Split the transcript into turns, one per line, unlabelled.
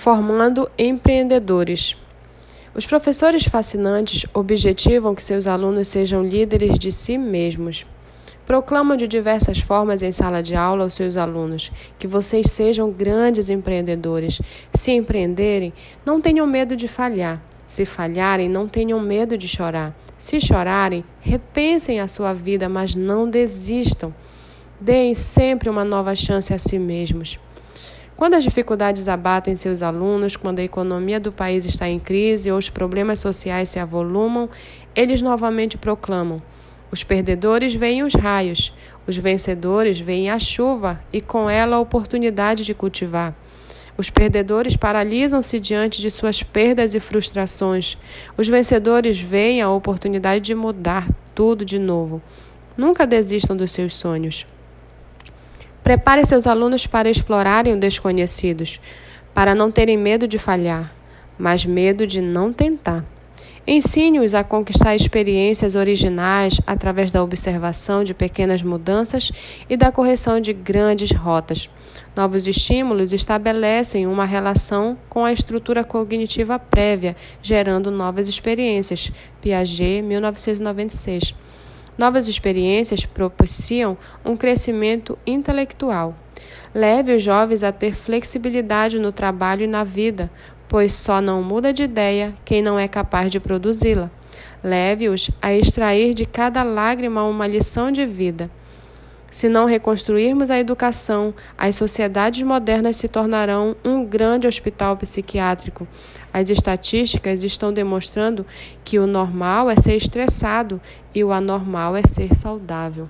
formando empreendedores. Os professores fascinantes objetivam que seus alunos sejam líderes de si mesmos. Proclamam de diversas formas em sala de aula aos seus alunos que vocês sejam grandes empreendedores. Se empreenderem, não tenham medo de falhar. Se falharem, não tenham medo de chorar. Se chorarem, repensem a sua vida, mas não desistam. Deem sempre uma nova chance a si mesmos. Quando as dificuldades abatem seus alunos, quando a economia do país está em crise ou os problemas sociais se avolumam, eles novamente proclamam: os perdedores veem os raios, os vencedores veem a chuva e com ela a oportunidade de cultivar. Os perdedores paralisam-se diante de suas perdas e frustrações. Os vencedores veem a oportunidade de mudar tudo de novo. Nunca desistam dos seus sonhos. Prepare seus alunos para explorarem o desconhecidos, para não terem medo de falhar, mas medo de não tentar. Ensine-os a conquistar experiências originais através da observação de pequenas mudanças e da correção de grandes rotas. Novos estímulos estabelecem uma relação com a estrutura cognitiva prévia, gerando novas experiências. Piaget, 1996. Novas experiências propiciam um crescimento intelectual. Leve os jovens a ter flexibilidade no trabalho e na vida, pois só não muda de ideia quem não é capaz de produzi-la. Leve-os a extrair de cada lágrima uma lição de vida. Se não reconstruirmos a educação, as sociedades modernas se tornarão um grande hospital psiquiátrico. As estatísticas estão demonstrando que o normal é ser estressado e o anormal é ser saudável.